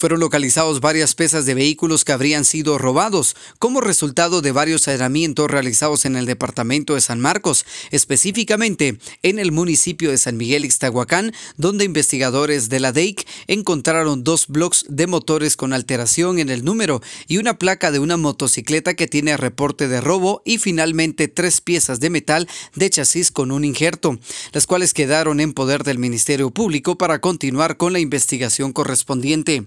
Fueron localizados varias piezas de vehículos que habrían sido robados como resultado de varios allanamientos realizados en el departamento de San Marcos, específicamente en el municipio de San Miguel Ixtahuacán, donde investigadores de la DEIC encontraron dos bloques de motores con alteración en el número y una placa de una motocicleta que tiene reporte de robo y finalmente tres piezas de metal de chasis con un injerto, las cuales quedaron en poder del Ministerio Público para continuar con la investigación correspondiente.